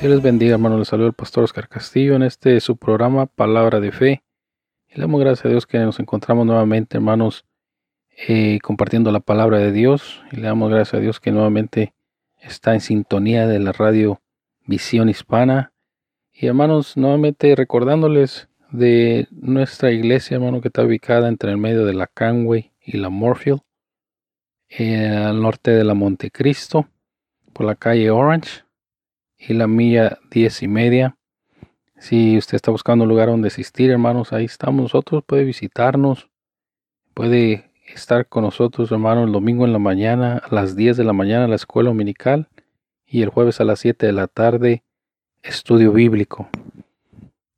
Dios les bendiga, hermanos. Les saluda el pastor Oscar Castillo en este su programa Palabra de Fe. Y le damos gracias a Dios que nos encontramos nuevamente, hermanos, eh, compartiendo la palabra de Dios. Y le damos gracias a Dios que nuevamente está en sintonía de la radio Visión Hispana. Y hermanos, nuevamente recordándoles de nuestra iglesia, hermano, que está ubicada entre el medio de la Canway y la Morfield, eh, al norte de la Montecristo, por la calle Orange y la milla diez y media. Si usted está buscando un lugar donde asistir, hermanos, ahí estamos nosotros. Puede visitarnos, puede estar con nosotros, hermanos, el domingo en la mañana, a las 10 de la mañana, la escuela dominical, y el jueves a las 7 de la tarde, estudio bíblico.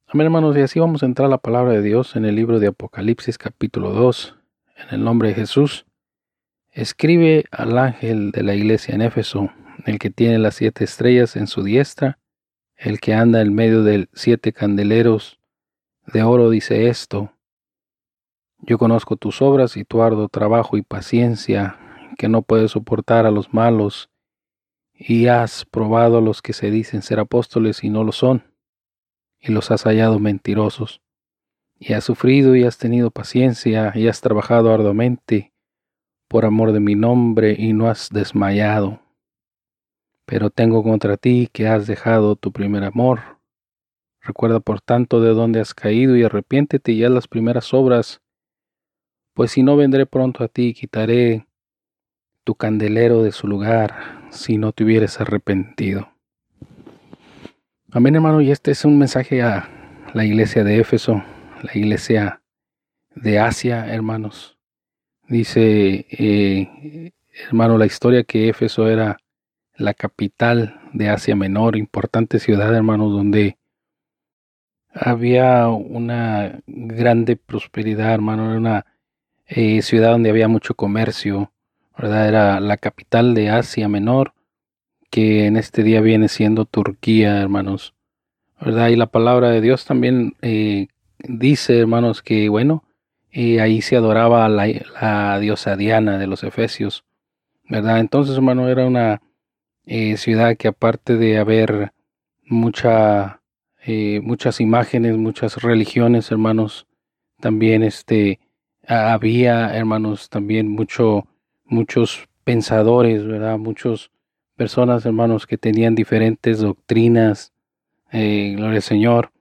Amén, hermanos, y así vamos a entrar a la palabra de Dios en el libro de Apocalipsis, capítulo 2, en el nombre de Jesús. Escribe al ángel de la iglesia en Éfeso, el que tiene las siete estrellas en su diestra, el que anda en medio de siete candeleros de oro, dice esto. Yo conozco tus obras y tu arduo trabajo y paciencia, que no puedes soportar a los malos, y has probado a los que se dicen ser apóstoles y no lo son, y los has hallado mentirosos. Y has sufrido y has tenido paciencia y has trabajado arduamente por amor de mi nombre y no has desmayado. Pero tengo contra ti que has dejado tu primer amor. Recuerda por tanto de dónde has caído y arrepiéntete y haz las primeras obras, pues si no vendré pronto a ti quitaré tu candelero de su lugar, si no te hubieres arrepentido. Amén, hermano, y este es un mensaje a la iglesia de Éfeso, la iglesia de Asia, hermanos. Dice, eh, hermano, la historia que Éfeso era la capital de Asia Menor, importante ciudad, hermanos, donde había una grande prosperidad, hermano, era una eh, ciudad donde había mucho comercio, ¿verdad? Era la capital de Asia Menor, que en este día viene siendo Turquía, hermanos, ¿verdad? Y la palabra de Dios también eh, dice, hermanos, que bueno, eh, ahí se adoraba a la, la diosa Diana de los Efesios, ¿verdad? Entonces, hermano, era una eh, ciudad que aparte de haber mucha, eh, muchas imágenes, muchas religiones, hermanos, también este, ha- había, hermanos, también mucho, muchos pensadores, ¿verdad? Muchos personas, hermanos, que tenían diferentes doctrinas, eh, gloria al Señor.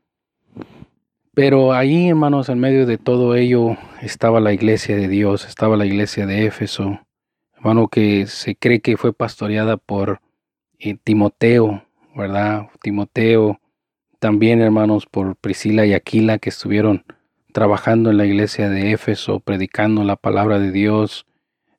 Pero ahí, hermanos, en medio de todo ello estaba la iglesia de Dios, estaba la iglesia de Éfeso, hermano, que se cree que fue pastoreada por eh, Timoteo, ¿verdad? Timoteo, también, hermanos, por Priscila y Aquila, que estuvieron trabajando en la iglesia de Éfeso, predicando la palabra de Dios,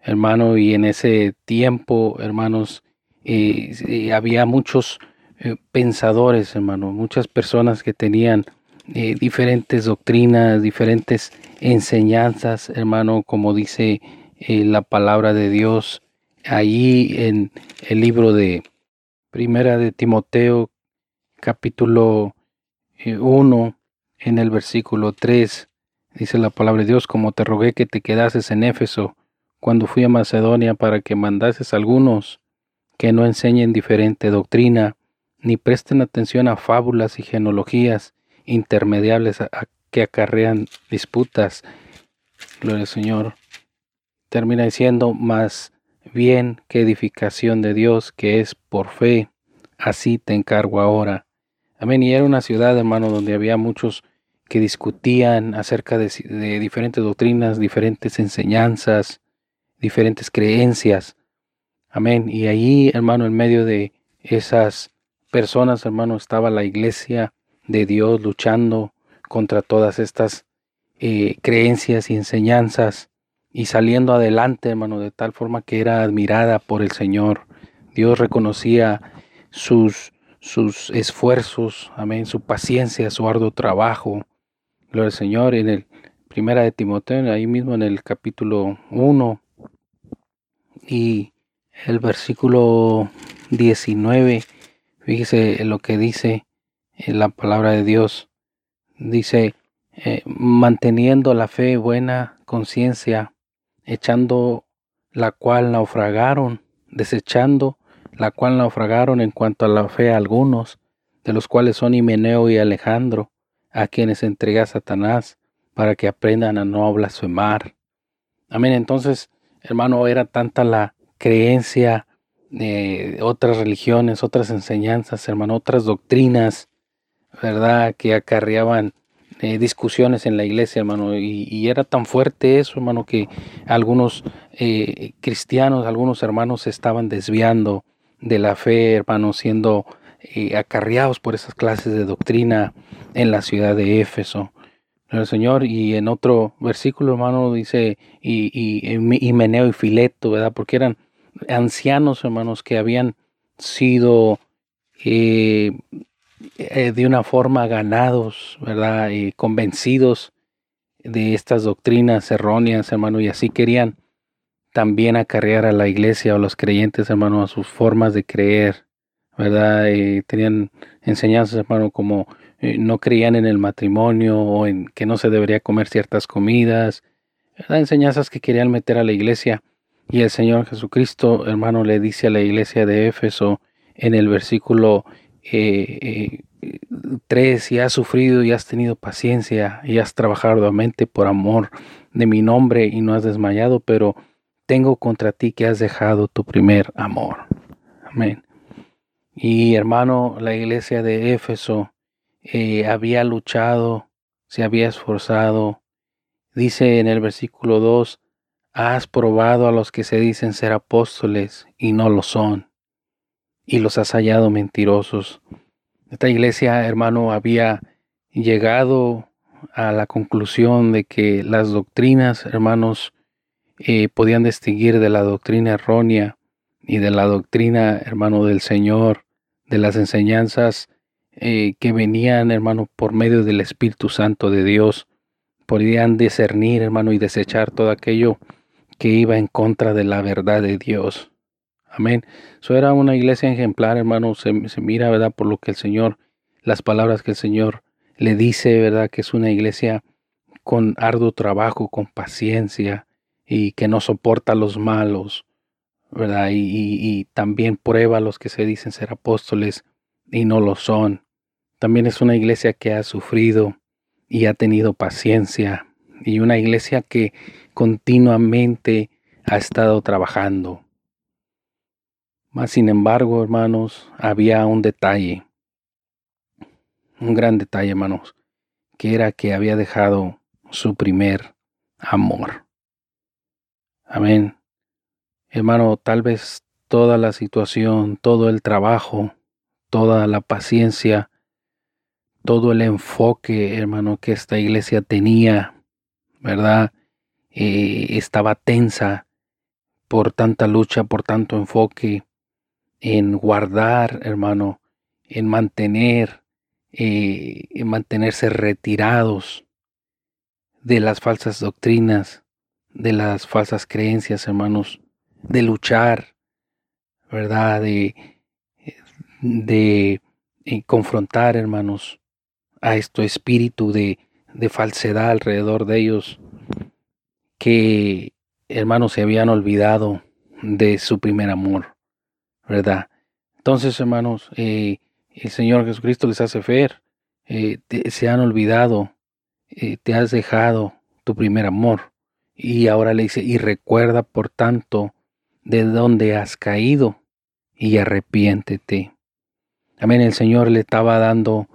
hermano, y en ese tiempo, hermanos, eh, había muchos eh, pensadores, hermano, muchas personas que tenían diferentes doctrinas, diferentes enseñanzas, hermano, como dice la palabra de Dios allí en el libro de Primera de Timoteo, capítulo 1, en el versículo 3, dice la palabra de Dios, como te rogué que te quedases en Éfeso cuando fui a Macedonia para que mandases algunos que no enseñen diferente doctrina, ni presten atención a fábulas y genealogías intermediables a- a- que acarrean disputas. Gloria al Señor. Termina diciendo, más bien que edificación de Dios, que es por fe, así te encargo ahora. Amén. Y era una ciudad, hermano, donde había muchos que discutían acerca de, de diferentes doctrinas, diferentes enseñanzas, diferentes creencias. Amén. Y allí, hermano, en medio de esas personas, hermano, estaba la iglesia de Dios luchando contra todas estas eh, creencias y enseñanzas y saliendo adelante, hermano, de tal forma que era admirada por el Señor. Dios reconocía sus, sus esfuerzos, amén, su paciencia, su arduo trabajo. Gloria al Señor. En el primera de Timoteo, ahí mismo en el capítulo 1 y el versículo 19, fíjese lo que dice en la palabra de Dios. Dice, eh, manteniendo la fe buena conciencia, echando la cual naufragaron, desechando la cual naufragaron en cuanto a la fe algunos, de los cuales son Himeneo y Alejandro, a quienes entrega Satanás, para que aprendan a no blasfemar. Amén. Entonces, hermano, era tanta la creencia de otras religiones, otras enseñanzas, hermano, otras doctrinas, ¿verdad? Que acarreaban eh, discusiones en la iglesia, hermano, y, era tan fuerte eso, hermano, que algunos eh, cristianos, algunos hermanos se estaban desviando de la fe, hermano, siendo eh, acarreados por esas clases de doctrina en la ciudad de Éfeso. El Señor, y en otro versículo, hermano, dice, y, y, y Meneo y Fileto, ¿verdad? Porque eran ancianos, hermanos, que habían sido eh, de una forma ganados, ¿verdad? Y convencidos de estas doctrinas erróneas, hermano, y así querían también acarrear a la iglesia o a los creyentes, hermano, a sus formas de creer, ¿verdad? Y tenían enseñanzas, hermano, como eh, no creían en el matrimonio o en que no se debería comer ciertas comidas, ¿verdad? Enseñanzas que querían meter a la iglesia. Y el Señor Jesucristo, hermano, le dice a la iglesia de Éfeso en el versículo eh, eh, tres, y has sufrido y has tenido paciencia y has trabajado arduamente por amor de mi nombre y no has desmayado, pero tengo contra ti que has dejado tu primer amor. Amén. Y hermano, la iglesia de Éfeso eh, había luchado, se había esforzado. Dice en el versículo 2, has probado a los que se dicen ser apóstoles y no lo son y los has hallado mentirosos. Esta iglesia, hermano, había llegado a la conclusión de que las doctrinas, hermanos, eh, podían distinguir de la doctrina errónea y de la doctrina, hermano, del Señor, de las enseñanzas eh, que venían, hermano, por medio del Espíritu Santo de Dios. Podían discernir, hermano, y desechar todo aquello que iba en contra de la verdad de Dios. Amén. Eso era una iglesia ejemplar, hermano. Se, mira, ¿verdad? Por lo que el Señor, las palabras que el Señor le dice, ¿verdad? Que es una iglesia con arduo trabajo, con paciencia y que no soporta los malos, ¿verdad? Y, y, también prueba a los que se dicen ser apóstoles y no lo son. También es una iglesia que ha sufrido y ha tenido paciencia y una iglesia que continuamente ha estado trabajando. Mas, sin embargo, hermanos, había un detalle, un gran detalle, hermanos, que era que había dejado su primer amor. Amén. Hermano, tal vez toda la situación, todo el trabajo, toda la paciencia, todo el enfoque, hermano, que esta iglesia tenía, ¿verdad? Eh, estaba tensa por tanta lucha, por tanto enfoque, en guardar, hermano, en mantener, eh, en mantenerse retirados de las falsas doctrinas, de las falsas creencias, hermanos, de luchar, ¿verdad? De, de, eh, confrontar, hermanos, a este espíritu de, de falsedad alrededor de ellos, que, hermanos, se habían olvidado de su primer amor. ¿Verdad? Entonces, hermanos, eh, el Señor Jesucristo les hace ver, eh, se han olvidado, eh, te has dejado tu primer amor. Y ahora le dice, y recuerda por tanto de dónde has caído y arrepiéntete. Amén, el Señor le estaba dando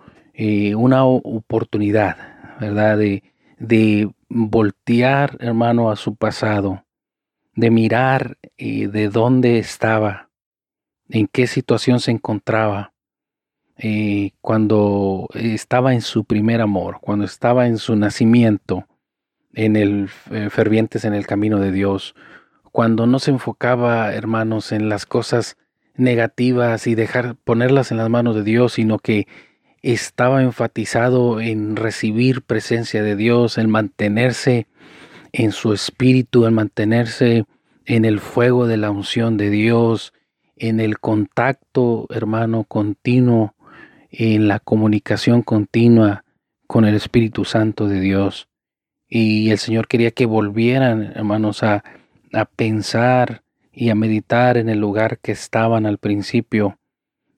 una oportunidad, ¿verdad? De, de voltear, hermano, a su pasado, de mirar de dónde estaba, en qué situación se encontraba, eh, cuando estaba en su primer amor, cuando estaba en su nacimiento, en el eh, fervientes en el camino de Dios, cuando no se enfocaba, hermanos, en las cosas negativas y dejar ponerlas en las manos de Dios, sino que estaba enfatizado en recibir presencia de Dios, en mantenerse en su espíritu, en mantenerse en el fuego de la unción de Dios, en el contacto, hermano, continuo, en la comunicación continua con el Espíritu Santo de Dios. Y el Señor quería que volvieran, hermanos, a, a pensar y a meditar en el lugar que estaban al principio.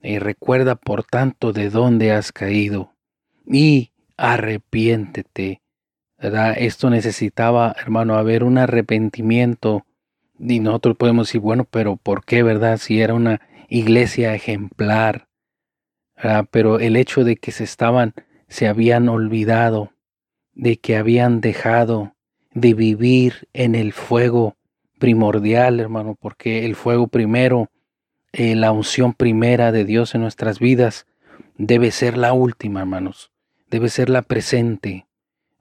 Y recuerda, por tanto, de dónde has caído. Y arrepiéntete. ¿verdad? Esto necesitaba, hermano, haber un arrepentimiento. Y nosotros podemos decir, bueno, pero ¿por qué, verdad? Si era una iglesia ejemplar. Pero el hecho de que se estaban, se habían olvidado, de que habían dejado de vivir en el fuego primordial, hermano, porque el fuego primero, eh, la unción primera de Dios en nuestras vidas, debe ser la última, hermanos, debe ser la presente,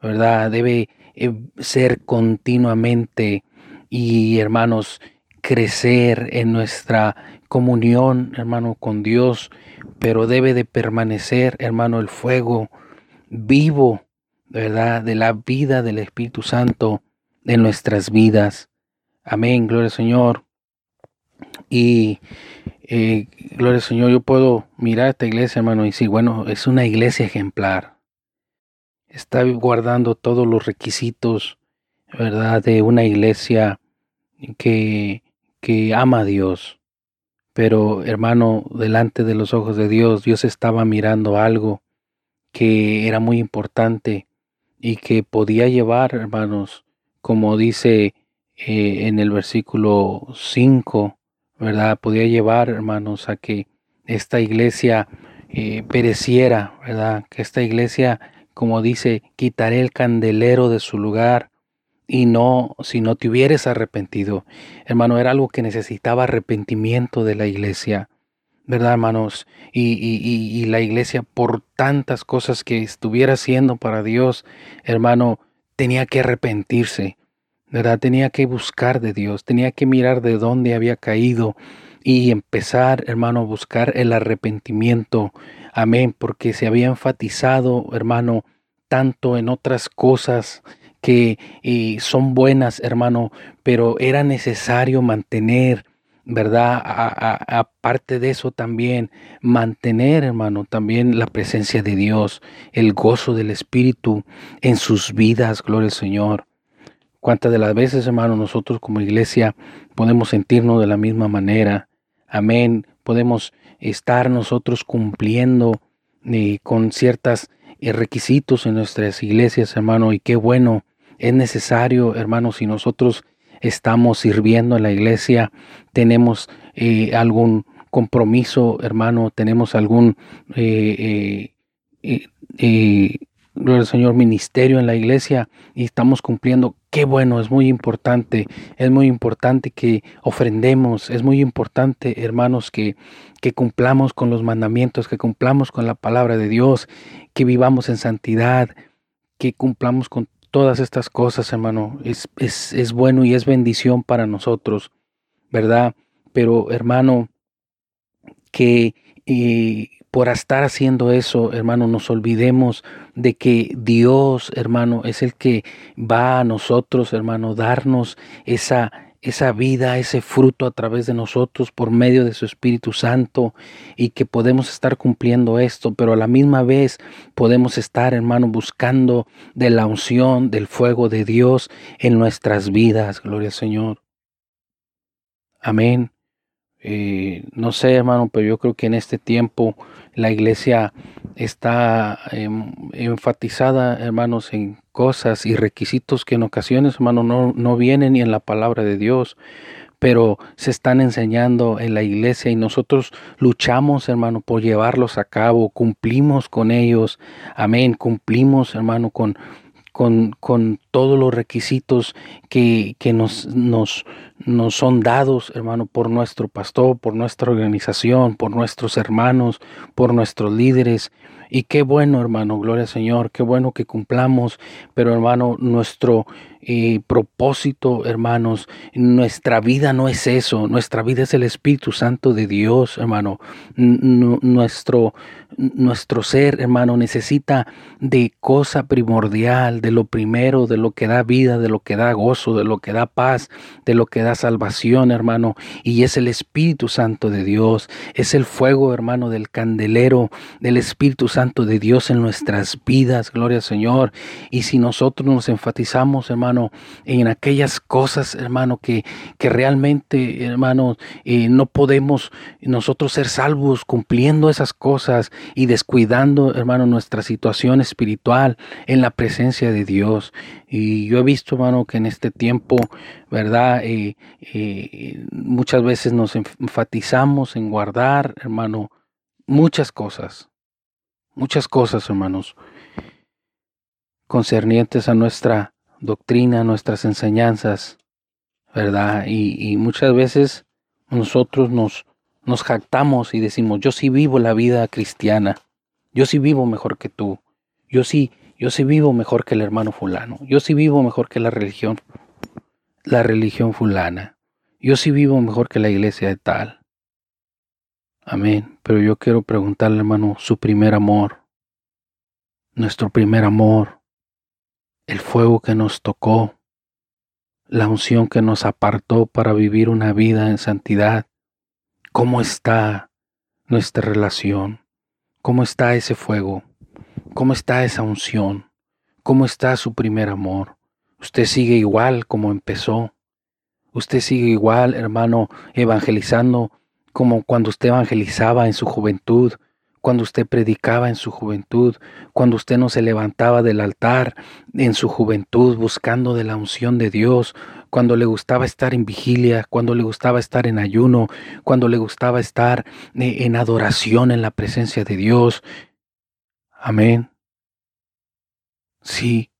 ¿verdad? Debe eh, ser continuamente y, hermanos, crecer en nuestra comunión, hermano, con Dios, pero debe de permanecer, hermano, el fuego vivo, ¿verdad? De la vida del Espíritu Santo en nuestras vidas. Amén, gloria al Señor. Y eh, gloria al Señor, yo puedo mirar esta iglesia, hermano, y decir, bueno, es una iglesia ejemplar. Está guardando todos los requisitos, ¿verdad? De una iglesia que, que ama a Dios. Pero, hermano, delante de los ojos de Dios, Dios estaba mirando algo que era muy importante y que podía llevar, hermanos, como dice eh, en el versículo 5, ¿verdad? Podía llevar, hermanos, a que esta iglesia eh, pereciera, ¿verdad? Que esta iglesia, como dice, quitaré el candelero de su lugar y no, si no te hubieres arrepentido. Hermano, era algo que necesitaba arrepentimiento de la iglesia. ¿verdad, hermanos? Y, y, y, la iglesia, por tantas cosas que estuviera haciendo para Dios, hermano, tenía que arrepentirse. ¿verdad? Tenía que buscar de Dios, tenía que mirar de dónde había caído y empezar, hermano, a buscar el arrepentimiento. Amén, porque se había enfatizado, hermano, tanto en otras cosas que eh, son buenas, hermano, pero era necesario mantener, ¿verdad? Aparte de eso también, mantener, hermano, también la presencia de Dios, el gozo del Espíritu en sus vidas, gloria al Señor. Cuántas de las veces, hermano, nosotros como iglesia podemos sentirnos de la misma manera. Amén. Podemos estar nosotros cumpliendo eh, con ciertos eh, requisitos en nuestras iglesias, hermano, y qué bueno. Es necesario, hermano, si nosotros estamos sirviendo en la iglesia, tenemos eh, algún compromiso, hermano, tenemos algún gloria al Señor, ministerio en la iglesia y estamos cumpliendo. Qué bueno, es muy importante, es muy importante que ofrendemos, es muy importante, hermanos, que, que cumplamos con los mandamientos, que cumplamos con la palabra de Dios, que vivamos en santidad, que cumplamos con todas estas cosas, hermano. Es, es, es bueno y es bendición para nosotros, ¿verdad? Pero, hermano, que eh, por estar haciendo eso, hermano, nos olvidemos de que Dios, hermano, es el que va a nosotros, hermano, darnos esa esa vida, ese fruto a través de nosotros por medio de su Espíritu Santo y que podemos estar cumpliendo esto, pero a la misma vez podemos estar, hermano, buscando de la unción, del fuego de Dios en nuestras vidas. Gloria al Señor. Amén. Eh, no sé, hermano, pero yo creo que en este tiempo la iglesia está em, enfatizada, hermanos, en cosas y requisitos que en ocasiones, hermano, no, no vienen ni en la palabra de Dios. pero se están enseñando en la iglesia y nosotros luchamos, hermano, por llevarlos a cabo, cumplimos con ellos, amén, cumplimos, hermano, con, con, con todos los requisitos que, que nos, nos, nos son dados, hermano, por nuestro pastor, por nuestra organización, por nuestros hermanos, por nuestros líderes. Y qué bueno, hermano, gloria al Señor, qué bueno que cumplamos, pero hermano, nuestro eh, propósito, hermanos, nuestra vida no es eso, nuestra vida es el Espíritu Santo de Dios, hermano. Nuestro, nuestro ser, hermano, necesita de cosa primordial, de lo primero, de lo que da vida, de lo que da gozo, de lo que da paz, de lo que da salvación, hermano. Y es el Espíritu Santo de Dios, es el fuego, hermano, del candelero, del Espíritu Santo de Dios en nuestras vidas, gloria al Señor. Y si nosotros nos enfatizamos, hermano, en aquellas cosas, hermano, que, que realmente, hermano, eh, no podemos nosotros ser salvos cumpliendo esas cosas y descuidando, hermano, nuestra situación espiritual en la presencia de Dios. Y yo he visto, hermano, que en este tiempo, ¿verdad? Eh, eh, muchas veces nos enfatizamos en guardar, hermano, muchas cosas, muchas cosas, hermanos, concernientes a nuestra doctrina, nuestras enseñanzas, ¿verdad? Y, muchas veces nosotros nos, nos jactamos y decimos, yo sí vivo la vida cristiana, yo sí vivo mejor que tú, yo sí, yo sí vivo mejor que el hermano fulano, yo sí vivo mejor que la religión, la religión fulana, yo sí vivo mejor que la iglesia de tal. Amén. Pero yo quiero preguntarle, hermano, su primer amor, nuestro primer amor, el fuego que nos tocó, la unción que nos apartó para vivir una vida en santidad. ¿Cómo está nuestra relación? ¿Cómo está ese fuego? ¿Cómo está esa unción? ¿Cómo está su primer amor? Usted sigue igual como empezó. Usted sigue igual, hermano, evangelizando como cuando usted evangelizaba en su juventud, cuando usted predicaba en su juventud, cuando usted no se levantaba del altar en su juventud buscando de la unción de Dios, cuando le gustaba estar en vigilia, cuando le gustaba estar en ayuno, cuando le gustaba estar eh, en adoración en la presencia de Dios. Amén. Sí.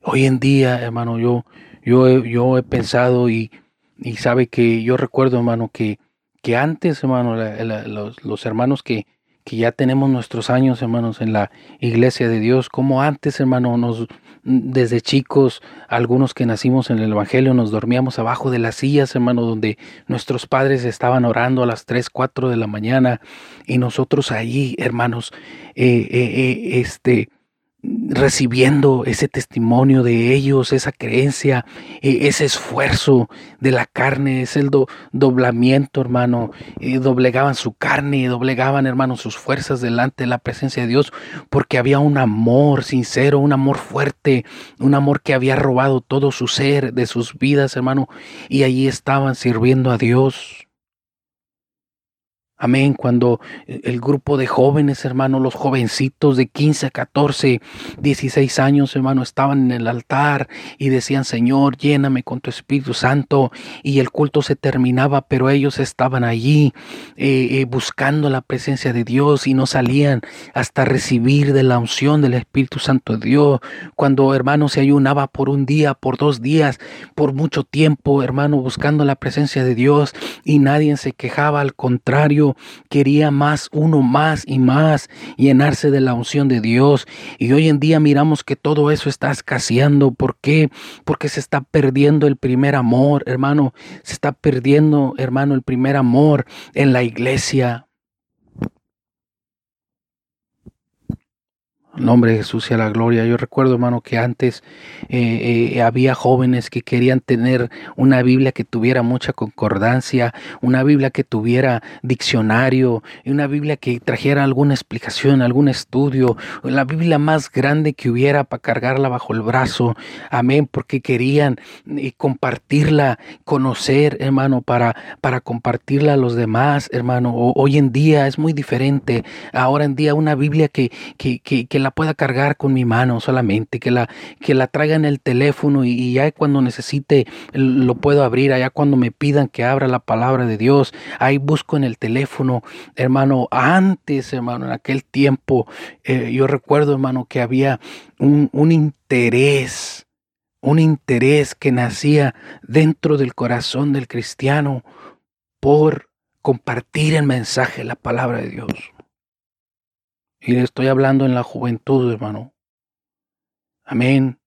Hoy en día, hermano, yo, yo, yo he pensado y, y sabe que yo recuerdo, hermano, que, que antes, hermano, los, los hermanos que, que ya tenemos nuestros años, hermanos, en la iglesia de Dios, como antes, hermano, nos desde chicos, algunos que nacimos en el Evangelio, nos dormíamos abajo de las sillas, hermano, donde nuestros padres estaban orando a las 3, 4 de la mañana, y nosotros ahí, hermanos, eh, eh, eh, este, recibiendo ese testimonio de ellos, esa creencia, e, ese esfuerzo de la carne, es el do, doblamiento, hermano. Y doblegaban su carne, doblegaban, hermano, sus fuerzas delante de la presencia de Dios, porque había un amor sincero, un amor fuerte, un amor que había robado todo su ser de sus vidas, hermano, y allí estaban sirviendo a Dios. Amén. Cuando el grupo de jóvenes, hermano, los jovencitos de 15, 14, 16 años, hermano, estaban en el altar y decían, Señor, lléname con tu Espíritu Santo. Y el culto se terminaba, pero ellos estaban allí eh, eh, buscando la presencia de Dios y no salían hasta recibir de la unción del Espíritu Santo de Dios. Cuando, hermano, se ayunaba por un día, por dos días, por mucho tiempo, hermano, buscando la presencia de Dios y nadie se quejaba, al contrario quería más, uno más y más, llenarse de la unción de Dios. Y hoy en día miramos que todo eso está escaseando. ¿Por qué? Porque se está perdiendo el primer amor, hermano. Se está perdiendo, hermano, el primer amor en la iglesia. Nombre de Jesús y a la gloria. Yo recuerdo, hermano, que antes eh, eh, había jóvenes que querían tener una Biblia que tuviera mucha concordancia, una Biblia que tuviera diccionario, una Biblia que trajera alguna explicación, algún estudio, la Biblia más grande que hubiera para cargarla bajo el brazo. Amén, porque querían eh, compartirla, conocer, hermano, para, para compartirla a los demás, hermano. hoy en día es muy diferente. Ahora en día una Biblia que, que, que, que la pueda cargar con mi mano solamente, que la, que la traiga en el teléfono y, ya cuando necesite lo puedo abrir, allá cuando me pidan que abra la palabra de Dios, ahí busco en el teléfono, hermano, antes, hermano, en aquel tiempo, eh, yo recuerdo, hermano, que había un, un interés, un interés que nacía dentro del corazón del cristiano por compartir el mensaje, la palabra de Dios. Y le estoy hablando en la juventud, hermano. Amén.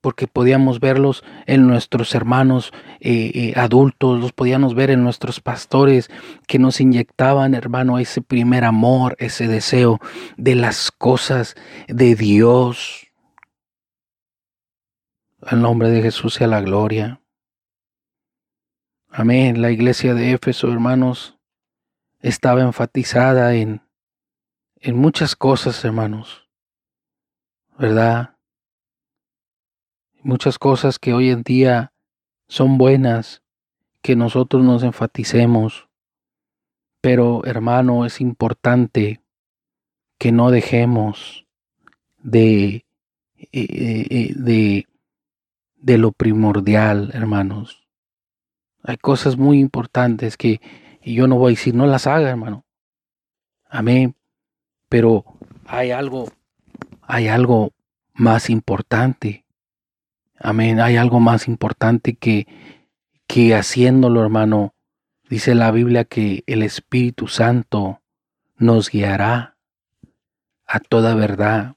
Porque podíamos verlos en nuestros hermanos eh, eh, adultos, los podíamos ver en nuestros pastores que nos inyectaban, hermano, ese primer amor, ese deseo de las cosas de Dios. El nombre de Jesús sea la gloria. Amén. La iglesia de Éfeso, hermanos, estaba enfatizada en en muchas cosas, hermanos, ¿verdad? Muchas cosas que hoy en día son buenas, que nosotros nos enfaticemos. Pero, hermano, es importante que no dejemos de, eh, eh, de, de lo primordial, hermanos. Hay cosas muy importantes que yo no voy a decir no las haga, hermano. Amén. Pero hay algo, hay algo más importante. Amén. Hay algo más importante que, que haciéndolo, hermano. Dice la Biblia que el Espíritu Santo nos guiará a toda verdad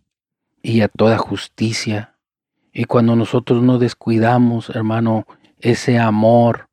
y a toda justicia. Y cuando nosotros no descuidamos, hermano, ese amor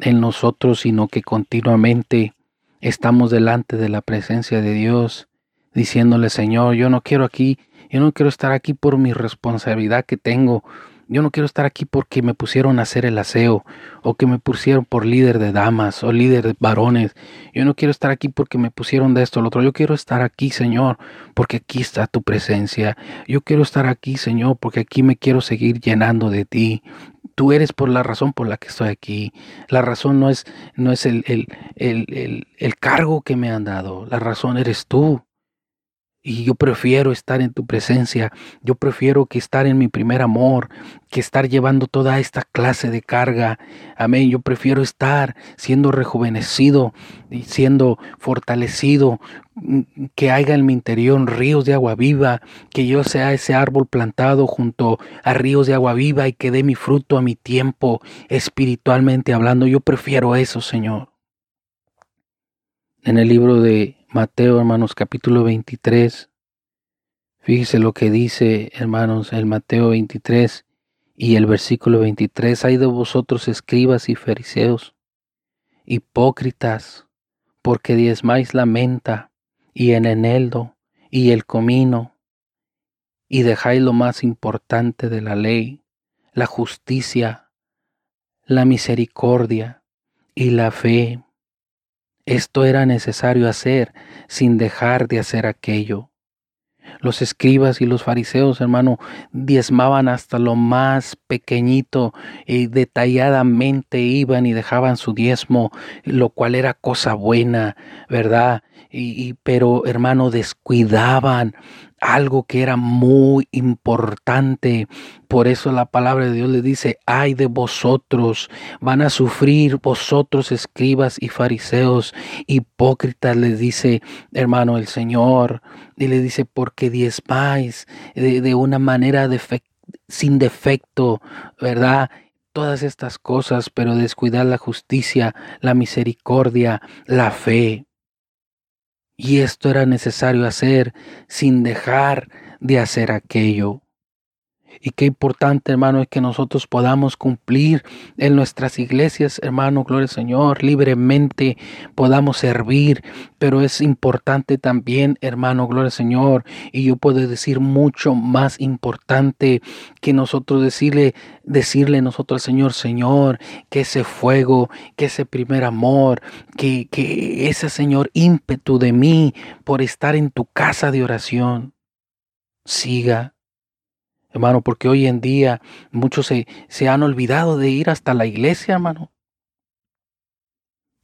en nosotros, sino que continuamente estamos delante de la presencia de Dios, diciéndole, Señor, yo no quiero aquí, yo no quiero estar aquí por mi responsabilidad que tengo. Yo no quiero estar aquí porque me pusieron a hacer el aseo o que me pusieron por líder de damas o líder de varones. Yo no quiero estar aquí porque me pusieron de esto o lo otro. Yo quiero estar aquí, Señor, porque aquí está tu presencia. Yo quiero estar aquí, Señor, porque aquí me quiero seguir llenando de ti. Tú eres por la razón por la que estoy aquí. La razón no es, no es el, el, el, el cargo que me han dado. La razón eres tú. Y yo prefiero estar en tu presencia. Yo prefiero que estar en mi primer amor, que estar llevando toda esta clase de carga. Amén. Yo prefiero estar siendo rejuvenecido y siendo fortalecido, mm, que haya en mi interior ríos de agua viva, que yo sea ese árbol plantado junto a ríos de agua viva y que dé mi fruto a mi tiempo espiritualmente hablando. Yo prefiero eso, Señor. En el libro de Mateo, hermanos, capítulo 23. Fíjese lo que dice, hermanos, el Mateo 23 y el versículo 23. Hay de vosotros escribas y fariseos, hipócritas, porque diezmáis la menta y el eneldo y el comino, y dejáis lo más importante de la ley, la justicia, la misericordia y la fe. Esto era necesario hacer sin dejar de hacer aquello. Los escribas y los fariseos, hermano, diezmaban hasta lo más pequeñito y detalladamente iban y dejaban su diezmo, lo cual era cosa buena, ¿verdad? Y, pero, hermano, descuidaban algo que era muy importante. Por eso la palabra de Dios le dice, ay de vosotros, van a sufrir vosotros escribas y fariseos, hipócritas, les dice hermano el Señor, y le dice, porque diezmáis de, de una manera sin defecto, ¿verdad? Todas estas cosas, pero descuidar la justicia, la misericordia, la fe. Y esto era necesario hacer sin dejar de hacer aquello. Y qué importante, hermano, es que nosotros podamos cumplir en nuestras iglesias, hermano, gloria al Señor, libremente podamos servir. Pero es importante también, hermano, gloria al Señor. Y yo puedo decir mucho más importante que nosotros decirle, decirle nosotros al Señor, Señor, que ese fuego, que ese primer amor, que, que ese Señor ímpetu de mí por estar en tu casa de oración, siga hermano, porque hoy en día muchos se, se han olvidado de ir hasta la iglesia, hermano.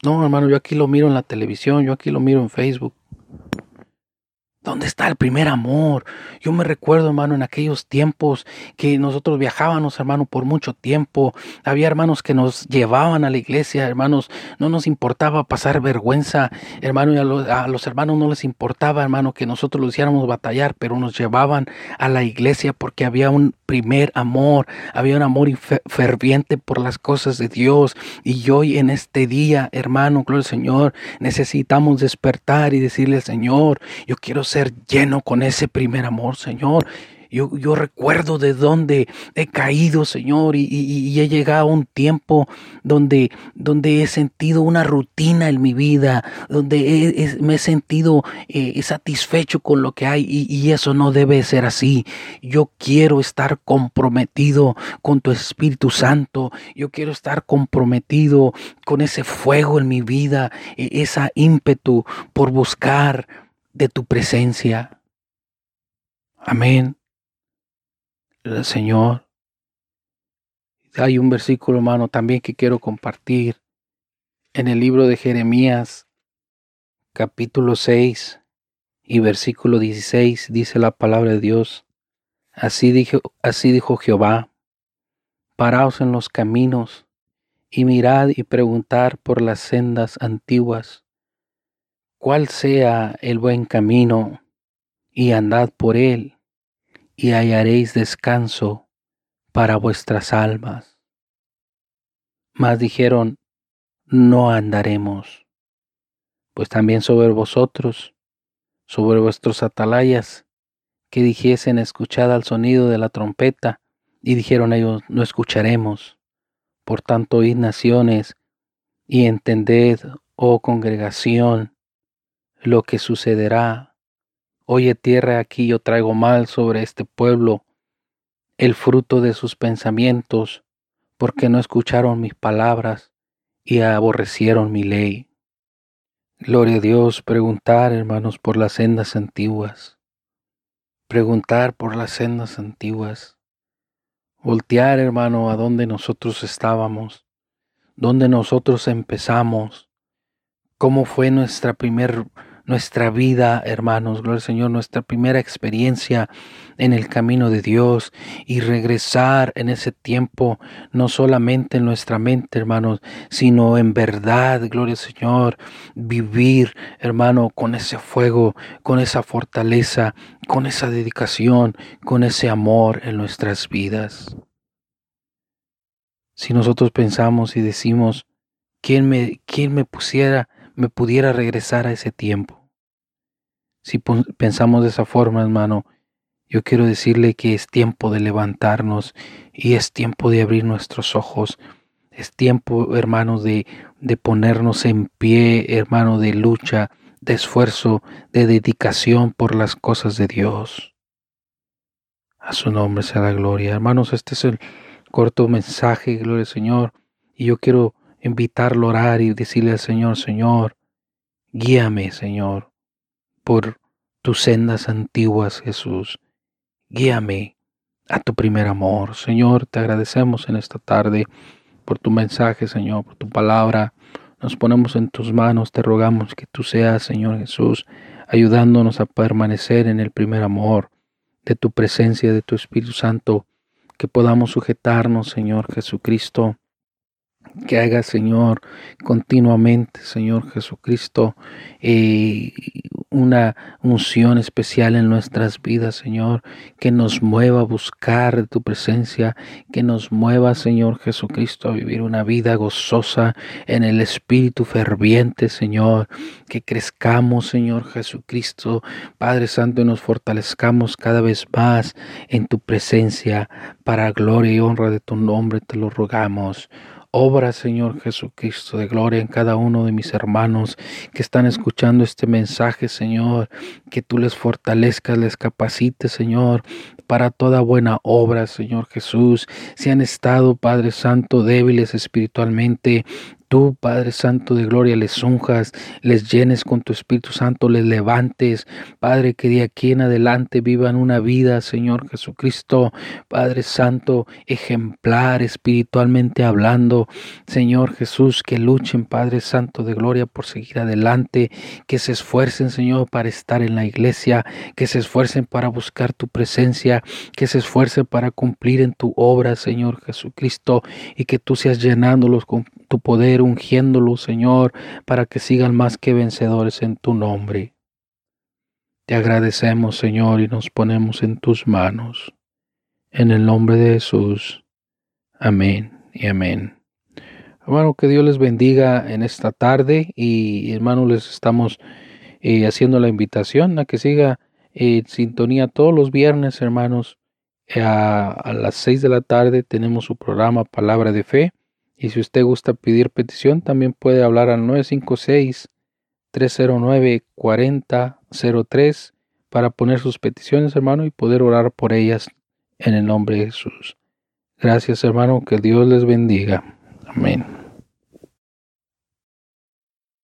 No, hermano, yo aquí lo miro en la televisión, yo aquí lo miro en Facebook. ¿Dónde está el primer amor? Yo me recuerdo, hermano, en aquellos tiempos que nosotros viajábamos, hermano, por mucho tiempo. Había hermanos que nos llevaban a la iglesia, hermanos. No nos importaba pasar vergüenza, hermano, y a los, hermanos no les importaba, hermano, que nosotros los hiciéramos batallar, pero nos llevaban a la iglesia porque había un primer amor, había un amor ferviente por las cosas de Dios. Y hoy en este día, hermano, gloria al Señor, necesitamos despertar y decirle Señor, yo quiero ser lleno con ese primer amor, Señor. Yo, recuerdo de dónde he caído, Señor, y, he llegado a un tiempo donde, donde he sentido una rutina en mi vida, donde me he sentido eh, satisfecho con lo que hay, y, y eso no debe ser así. Yo quiero estar comprometido con tu Espíritu Santo, yo quiero estar comprometido con ese fuego en mi vida, e, esa ímpetu por buscar de tu presencia. Amén. El Señor. Hay un versículo, hermano, también que quiero compartir en el libro de Jeremías, capítulo 6 y versículo 16, dice la palabra de Dios. Así dijo, así dijo Jehová, paraos en los caminos y mirad y preguntar por las sendas antiguas cuál sea el buen camino, y andad por él, y hallaréis descanso para vuestras almas. Mas dijeron, no andaremos, pues también sobre vosotros, sobre vuestros atalayas, que dijesen escuchad al sonido de la trompeta, y dijeron ellos, no escucharemos. Por tanto, oíd naciones, y entended, oh congregación, lo que sucederá. Oye tierra, aquí yo traigo mal sobre este pueblo, el fruto de sus pensamientos, porque no escucharon mis palabras y aborrecieron mi ley. Gloria a Dios, preguntar, hermanos, por las sendas antiguas. Preguntar por las sendas antiguas. Voltear, hermano, a donde nosotros estábamos, donde nosotros empezamos, cómo fue nuestra primer nuestra vida, hermanos, gloria al Señor, nuestra primera experiencia en el camino de Dios y regresar en ese tiempo, no solamente en nuestra mente, hermanos, sino en verdad, gloria al Señor, vivir, hermano, con ese fuego, con esa fortaleza, con esa dedicación, con ese amor en nuestras vidas. Si nosotros pensamos y decimos, ¿quién me, quién me pusiera, me pudiera regresar a ese tiempo? Si pensamos de esa forma, hermano, yo quiero decirle que es tiempo de levantarnos y es tiempo de abrir nuestros ojos. Es tiempo, hermano, de, de ponernos en pie, hermano, de lucha, de esfuerzo, de dedicación por las cosas de Dios. A su nombre sea la gloria. Hermanos, este es el corto mensaje, gloria al Señor. Y yo quiero invitarlo a orar y decirle al Señor, Señor, guíame, Señor por tus sendas antiguas, Jesús. Guíame a tu primer amor. Señor, te agradecemos en esta tarde por tu mensaje, Señor, por tu palabra. Nos ponemos en tus manos, te rogamos que tú seas, Señor Jesús, ayudándonos a permanecer en el primer amor de tu presencia, de tu Espíritu Santo, que podamos sujetarnos, Señor Jesucristo, que haga, Señor, continuamente, Señor Jesucristo, eh, una unción especial en nuestras vidas, Señor, que nos mueva a buscar tu presencia, que nos mueva, Señor Jesucristo, a vivir una vida gozosa en el Espíritu ferviente, Señor, que crezcamos, Señor Jesucristo, Padre Santo, y nos fortalezcamos cada vez más en tu presencia, para gloria y honra de tu nombre, te lo rogamos. Obra, Señor Jesucristo, de gloria en cada uno de mis hermanos que están escuchando este mensaje, Señor. Que tú les fortalezcas, les capacites, Señor, para toda buena obra, Señor Jesús. Si han estado, Padre Santo, débiles espiritualmente, tú, Padre Santo de Gloria, les unjas, les llenes con tu Espíritu Santo, les levantes, Padre, que de aquí en adelante vivan una vida, Señor Jesucristo, Padre Santo, ejemplar espiritualmente hablando, Señor Jesús, que luchen, Padre Santo de Gloria, por seguir adelante, que se esfuercen, Señor, para estar en la iglesia, que se esfuercen para buscar tu presencia, que se esfuercen para cumplir en tu obra, Señor Jesucristo, y que tú seas llenándolos con tu poder, ungiéndolos, Señor, para que sigan más que vencedores en tu nombre. Te agradecemos, Señor, y nos ponemos en tus manos. En el nombre de Jesús. Amén y amén. Hermano, que Dios les bendiga en esta tarde y hermano, les estamos eh, haciendo la invitación a que siga en sintonía todos los viernes, hermanos. A, a las seis de la tarde tenemos su programa Palabra de Fe. Y si usted gusta pedir petición, también puede hablar al 956-309-4003 para poner sus peticiones, hermano, y poder orar por ellas en el nombre de Jesús. Gracias, hermano, que Dios les bendiga. Amén.